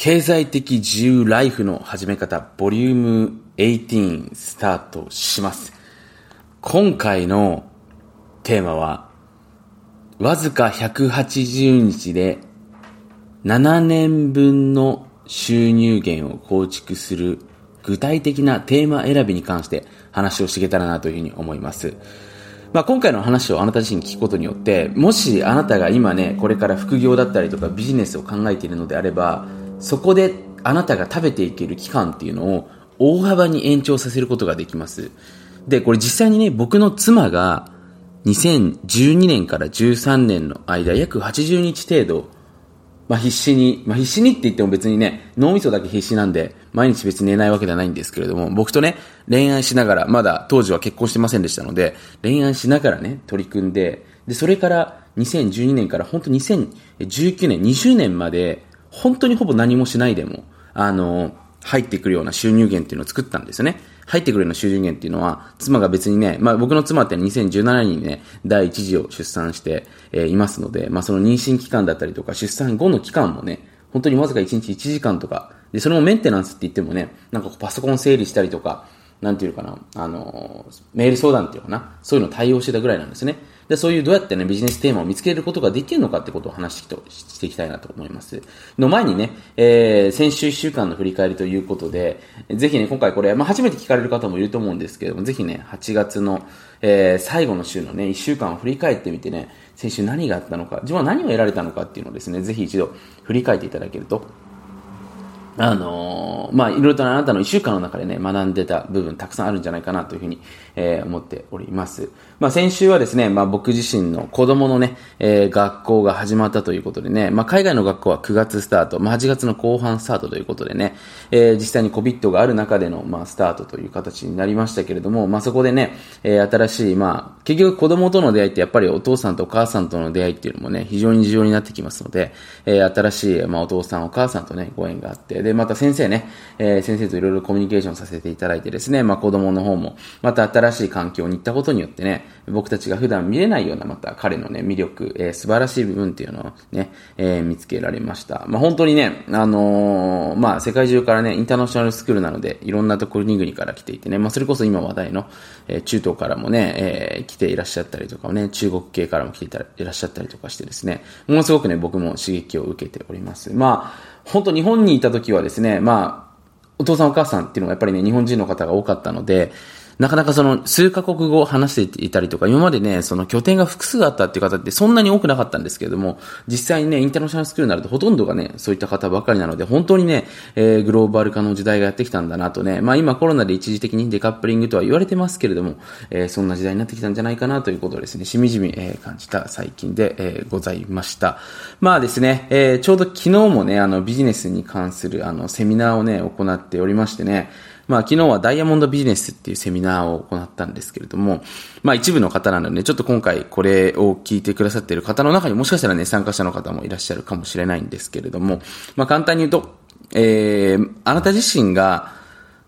経済的自由ライフの始め方、ボリューム18スタートします。今回のテーマは、わずか180日で7年分の収入源を構築する具体的なテーマ選びに関して話をしていけたらなというふうに思います。まあ、今回の話をあなた自身聞くことによって、もしあなたが今ね、これから副業だったりとかビジネスを考えているのであれば、そこであなたが食べていける期間っていうのを大幅に延長させることができます。で、これ実際にね、僕の妻が2012年から13年の間、約80日程度、まあ必死に、まあ必死にって言っても別にね、脳みそだけ必死なんで、毎日別に寝ないわけではないんですけれども、僕とね、恋愛しながら、まだ当時は結婚してませんでしたので、恋愛しながらね、取り組んで、で、それから2012年から本当2019年、20年まで、本当にほぼ何もしないでも、あの、入ってくるような収入源っていうのを作ったんですよね。入ってくるような収入源っていうのは、妻が別にね、まあ僕の妻って2017年にね、第一次を出産して、えー、いますので、まあその妊娠期間だったりとか、出産後の期間もね、本当にわずか1日1時間とか、で、それもメンテナンスって言ってもね、なんかパソコン整理したりとか、なんていうかな、あの、メール相談っていうかな、そういうの対応してたぐらいなんですね。で、そういうどうやってね、ビジネステーマを見つけることができるのかってことを話していきたいなと思います。の前にね、えー、先週1週間の振り返りということで、ぜひね、今回これ、まあ、初めて聞かれる方もいると思うんですけども、ぜひね、8月の、えー、最後の週のね、1週間を振り返ってみてね、先週何があったのか、自分は何を得られたのかっていうのをですね、ぜひ一度振り返っていただけると、あのー、まあ、いろいろとあなたの一週間の中でね、学んでた部分たくさんあるんじゃないかなというふうに、えー、思っております。まあ、先週はですね、まあ、僕自身の子供のね、えー、学校が始まったということでね、まあ、海外の学校は9月スタート、まあ、8月の後半スタートということでね、えー、実際に COVID がある中での、まあ、スタートという形になりましたけれども、まあ、そこでね、えー、新しい、まあ、結局子供との出会いってやっぱりお父さんとお母さんとの出会いっていうのもね、非常に重要になってきますので、えー、新しい、まあ、お父さんお母さんとね、ご縁があって、で、また先生ね、えー、先生といろいろコミュニケーションさせていただいてですね、まあ、子供の方も、また新しい環境に行ったことによってね、僕たちが普段見れないようなまた彼のね、魅力、えー、素晴らしい部分っていうのをね、えー、見つけられました。まあ、本当にね、あのー、まあ、世界中からね、インターナショナルスクールなので、いろんなところに国から来ていてね、まあ、それこそ今話題の、えー、中東からもね、えー、来ていらっしゃったりとかね、中国系からも来ていたいらっしゃったりとかしてですね、ものすごくね、僕も刺激を受けております。まあ、本当日本にいた時はですね、まあ、お父さんお母さんっていうのがやっぱりね、日本人の方が多かったので、なかなかその数カ国語を話していたりとか、今までね、その拠点が複数あったっていう方ってそんなに多くなかったんですけれども、実際にね、インターナショナルスクールになるとほとんどがね、そういった方ばかりなので、本当にね、えー、グローバル化の時代がやってきたんだなとね、まあ今コロナで一時的にデカップリングとは言われてますけれども、えー、そんな時代になってきたんじゃないかなということをですね、しみじみ、えー、感じた最近で、えー、ございました。まあですね、えー、ちょうど昨日もね、あのビジネスに関するあのセミナーをね、行っておりましてね、まあ昨日はダイヤモンドビジネスっていうセミナーを行ったんですけれども、まあ一部の方なので、ね、ちょっと今回これを聞いてくださっている方の中にもしかしたらね、参加者の方もいらっしゃるかもしれないんですけれども、まあ簡単に言うと、えー、あなた自身が、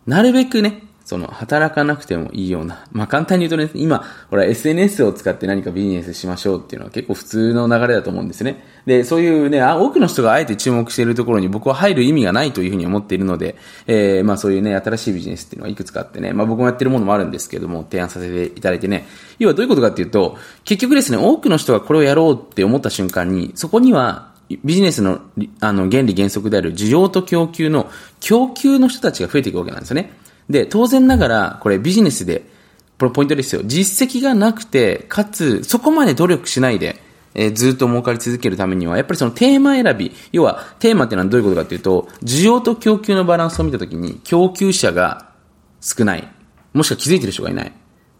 なるべくね、その、働かなくてもいいような。まあ、簡単に言うとね、今、ほら、SNS を使って何かビジネスしましょうっていうのは結構普通の流れだと思うんですね。で、そういうね、あ多くの人があえて注目しているところに僕は入る意味がないというふうに思っているので、えー、まあそういうね、新しいビジネスっていうのがいくつかあってね、まあ僕もやってるものもあるんですけども、提案させていただいてね、要はどういうことかっていうと、結局ですね、多くの人がこれをやろうって思った瞬間に、そこにはビジネスのあの原理原則である需要と供給の供給の人たちが増えていくわけなんですよね。で、当然ながら、これビジネスで、これポイントですよ。実績がなくて、かつ、そこまで努力しないで、えー、ずっと儲かり続けるためには、やっぱりそのテーマ選び、要は、テーマってのはどういうことかっていうと、需要と供給のバランスを見たときに、供給者が少ない。もしくは気づいてる人がいない。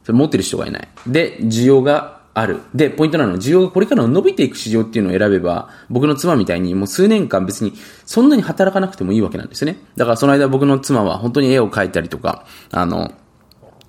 それ持ってる人がいない。で、需要がある。で、ポイントなのは、需要がこれから伸びていく市場っていうのを選べば、僕の妻みたいにもう数年間別にそんなに働かなくてもいいわけなんですね。だからその間僕の妻は本当に絵を描いたりとか、あの、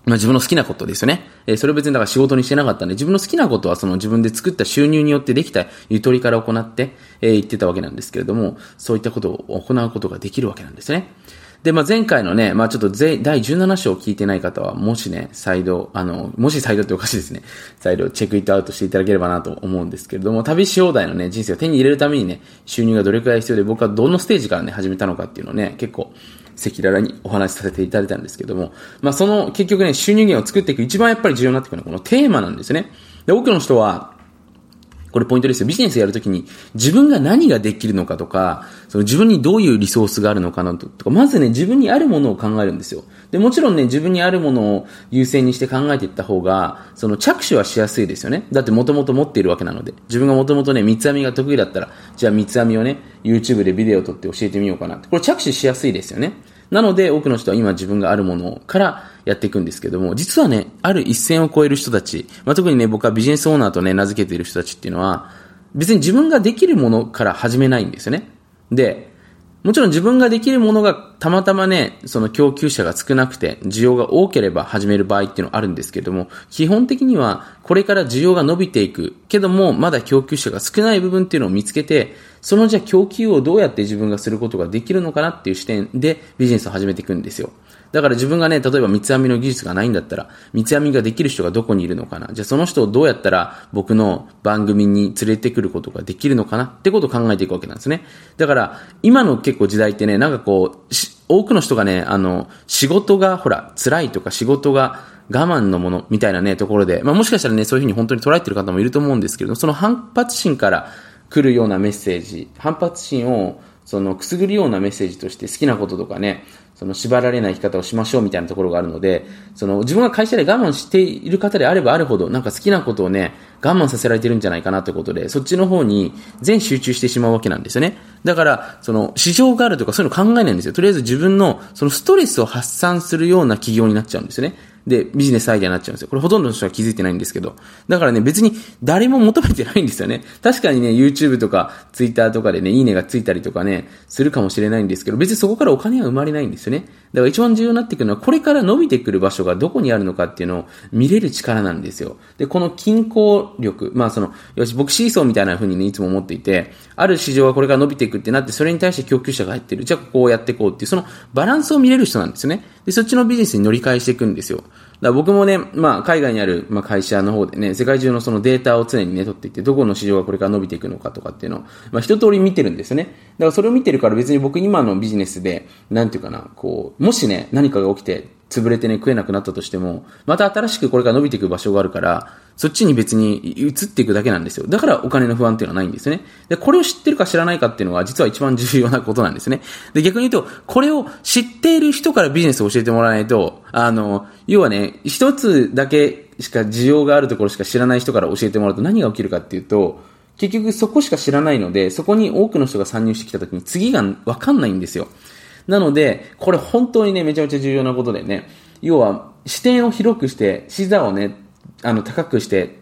まあ、自分の好きなことですよね。えー、それ別にだから仕事にしてなかったんで、自分の好きなことはその自分で作った収入によってできたゆとりから行って、えー、言ってたわけなんですけれども、そういったことを行うことができるわけなんですね。で、まあ、前回のね、まあ、ちょっと第17章を聞いてない方は、もしね、再度、あの、もし再度っておかしいですね。再度チェックイットアウトしていただければなと思うんですけれども、旅し放題のね、人生を手に入れるためにね、収入がどれくらい必要で、僕はどのステージからね、始めたのかっていうのをね、結構、赤裸々にお話しさせていただいたんですけども、まあ、その、結局ね、収入源を作っていく一番やっぱり重要になってくるのは、このテーマなんですね。で、多くの人は、これポイントですよ。ビジネスやるときに自分が何ができるのかとか、その自分にどういうリソースがあるのかなとか、まずね、自分にあるものを考えるんですよ。で、もちろんね、自分にあるものを優先にして考えていった方が、その着手はしやすいですよね。だってもともと持っているわけなので。自分がもともとね、三つ編みが得意だったら、じゃあ三つ編みをね、YouTube でビデオ撮って教えてみようかな。これ着手しやすいですよね。なので、多くの人は今自分があるものからやっていくんですけども、実はね、ある一線を超える人たち、まあ、特にね、僕はビジネスオーナーとね、名付けている人たちっていうのは、別に自分ができるものから始めないんですよね。で、もちろん自分ができるものがたまたまね、その供給者が少なくて、需要が多ければ始める場合っていうのはあるんですけども、基本的にはこれから需要が伸びていくけども、まだ供給者が少ない部分っていうのを見つけて、そのじゃあ供給をどうやって自分がすることができるのかなっていう視点でビジネスを始めていくんですよ。だから自分がね、例えば三つ編みの技術がないんだったら、三つ編みができる人がどこにいるのかなじゃあその人をどうやったら僕の番組に連れてくることができるのかな？ってことを考えていくわけなんですね。だから、今の結構時代ってね、なんかこう、多くの人がね、あの、仕事がほら、辛いとか仕事が我慢のものみたいなね、ところで、まあもしかしたらね、そういうふうに本当に捉えてる方もいると思うんですけれども、その反発心から来るようなメッセージ、反発心をそのくすぐるようなメッセージとして好きなこととかね、その縛られない生き方をしましょうみたいなところがあるので、その自分が会社で我慢している方であればあるほど、なんか好きなことをね、我慢させられてるんじゃないかなということで、そっちの方に全集中してしまうわけなんですよね。だから、その市場があるとかそういうの考えないんですよ。とりあえず自分のそのストレスを発散するような企業になっちゃうんですよね。で、ビジネスアイデアになっちゃうんですよ。これほとんどの人は気づいてないんですけど。だからね、別に誰も求めてないんですよね。確かにね、YouTube とか Twitter とかでね、いいねがついたりとかね、するかもしれないんですけど、別にそこからお金は生まれないんですよね。だから一番重要になってくるのは、これから伸びてくる場所がどこにあるのかっていうのを見れる力なんですよ。で、この均衡力、まあその、よし、僕シーソーみたいな風にね、いつも思っていて、ある市場がこれから伸びていくってなって、それに対して供給者が入ってる。じゃあこうやっていこうっていう、そのバランスを見れる人なんですよね。で、そっちのビジネスに乗り換えしていくんですよ。だ僕もね、まあ、海外にある、まあ、会社の方でね、世界中のそのデータを常にね、取っていって、どこの市場がこれから伸びていくのかとかっていうのを、まあ、一通り見てるんですよね。だからそれを見てるから別に僕今のビジネスで、なんていうかな、こう、もしね、何かが起きて、潰れてね、食えなくなったとしても、また新しくこれから伸びていく場所があるから、そっちに別に移っていくだけなんですよ。だからお金の不安っていうのはないんですね。で、これを知ってるか知らないかっていうのは実は一番重要なことなんですね。で、逆に言うと、これを知っている人からビジネスを教えてもらわないと、あの、要はね、一つだけしか需要があるところしか知らない人から教えてもらうと何が起きるかっていうと、結局そこしか知らないので、そこに多くの人が参入してきた時に次がわかんないんですよ。なので、これ本当にね、めちゃめちゃ重要なことでね、要は視点を広くして、視座をね、あの、高くして、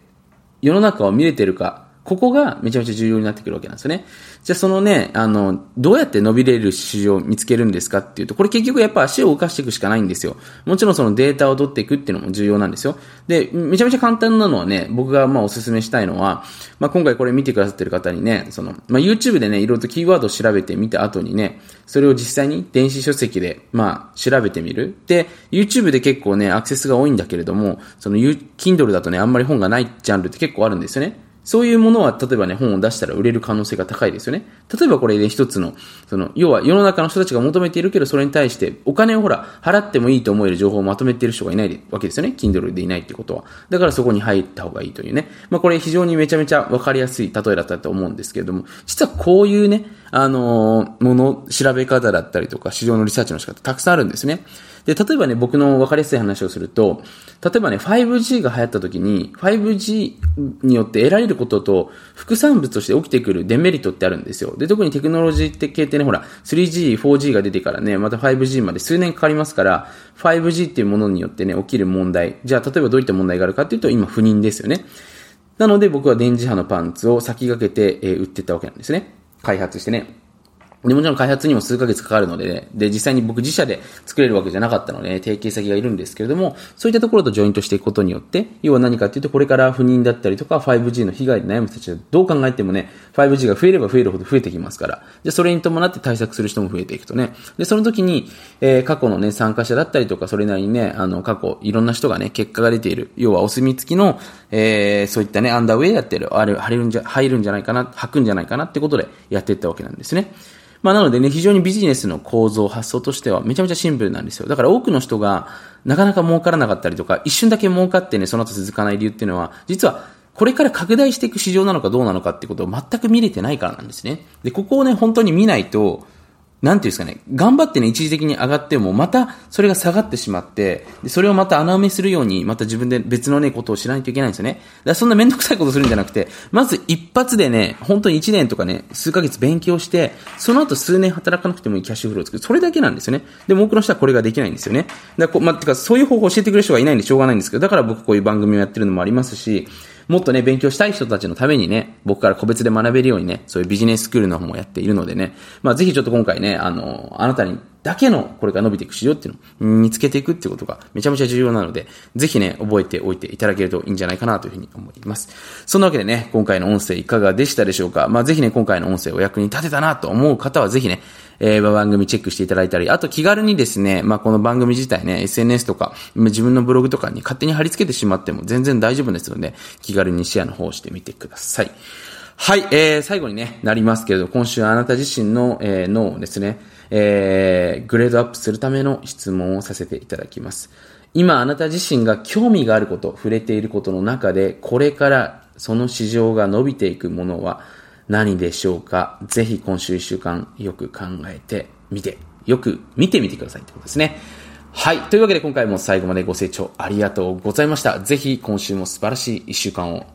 世の中を見れてるか、ここがめちゃめちゃ重要になってくるわけなんですよね。じゃあそのね、あの、どうやって伸びれる市場を見つけるんですかっていうと、これ結局やっぱ足を動かしていくしかないんですよ。もちろんそのデータを取っていくっていうのも重要なんですよ。で、めちゃめちゃ簡単なのはね、僕がまあお勧めしたいのは、まあ今回これ見てくださってる方にね、その、まあ YouTube でね、いろいろとキーワードを調べてみた後にね、それを実際に電子書籍で、まあ調べてみる。で、YouTube で結構ね、アクセスが多いんだけれども、その Kindle だとね、あんまり本がないジャンルって結構あるんですよね。そういうものは、例えばね、本を出したら売れる可能性が高いですよね。例えばこれで、ね、一つの、その、要は世の中の人たちが求めているけど、それに対してお金をほら、払ってもいいと思える情報をまとめている人がいないわけですよね。Kindle でいないってことは。だからそこに入った方がいいというね。まあこれ非常にめちゃめちゃわかりやすい例えだったと思うんですけれども、実はこういうね、あの、もの、調べ方だったりとか、市場のリサーチの仕方たくさんあるんですね。で、例えばね、僕の分かりやすい話をすると、例えばね、5G が流行った時に、5G によって得られることと、副産物として起きてくるデメリットってあるんですよ。で、特にテクノロジー系ってね、ほら、3G、4G が出てからね、また 5G まで数年かかりますから、5G っていうものによってね、起きる問題。じゃあ、例えばどういった問題があるかっていうと、今、不妊ですよね。なので僕は電磁波のパンツを先駆けて、え、売ってったわけなんですね。開発してね。で、もちろん開発にも数ヶ月かかるので、ね、で、実際に僕自社で作れるわけじゃなかったので、ね、提携先がいるんですけれども、そういったところとジョイントしていくことによって、要は何かっていうと、これから不妊だったりとか、5G の被害で悩む人たちはどう考えてもね、5G が増えれば増えるほど増えてきますから、で、それに伴って対策する人も増えていくとね、で、その時に、えー、過去のね、参加者だったりとか、それなりにね、あの、過去、いろんな人がね、結果が出ている、要はお墨付きの、えー、そういったね、アンダーウェイやってる、あれ、入るんじゃ、入るんじゃないかな、履くんじゃないかなってことでやっていったわけなんですね。まあ、なのでね、非常にビジネスの構造、発想としてはめちゃめちゃシンプルなんですよ。だから多くの人がなかなか儲からなかったりとか、一瞬だけ儲かってね、その後続かない理由っていうのは、実はこれから拡大していく市場なのかどうなのかってことを全く見れてないからなんですね。で、ここをね、本当に見ないと、なんていうんですかね、頑張ってね、一時的に上がっても、またそれが下がってしまって、でそれをまた穴埋めするように、また自分で別のね、ことを知らないといけないんですよね。だからそんなめんどくさいことするんじゃなくて、まず一発でね、本当に1年とかね、数ヶ月勉強して、その後数年働かなくてもいいキャッシュフローを作る。それだけなんですよね。でも多くの人はこれができないんですよね。だからこ、ま、てか、そういう方法を教えてくれる人がいないんでしょうがないんですけど、だから僕こういう番組をやってるのもありますし、もっとね、勉強したい人たちのためにね、僕から個別で学べるようにね、そういうビジネススクールの方もやっているのでね、まあぜひちょっと今回ね、あの、あなたにだけのこれから伸びていく市場っていうのを見つけていくっていうことがめちゃめちゃ重要なので、ぜひね、覚えておいていただけるといいんじゃないかなというふうに思います。そんなわけでね、今回の音声いかがでしたでしょうか？まあぜひね、今回の音声お役に立てたなと思う方はぜひね、えー、番組チェックしていただいたり、あと気軽にですね、まあ、この番組自体ね、SNS とか、自分のブログとかに勝手に貼り付けてしまっても全然大丈夫ですので、気軽にシェアの方をしてみてください。はい、えー、最後にね、なりますけれど、今週あなた自身の、えー、脳をですね、えー、グレードアップするための質問をさせていただきます。今あなた自身が興味があること、触れていることの中で、これからその市場が伸びていくものは、何でしょうか？ぜひ今週1週間よく考えてみて、よく見てみてくださいってことですね。はい。というわけで今回も最後までご清聴ありがとうございました。ぜひ今週も素晴らしい1週間を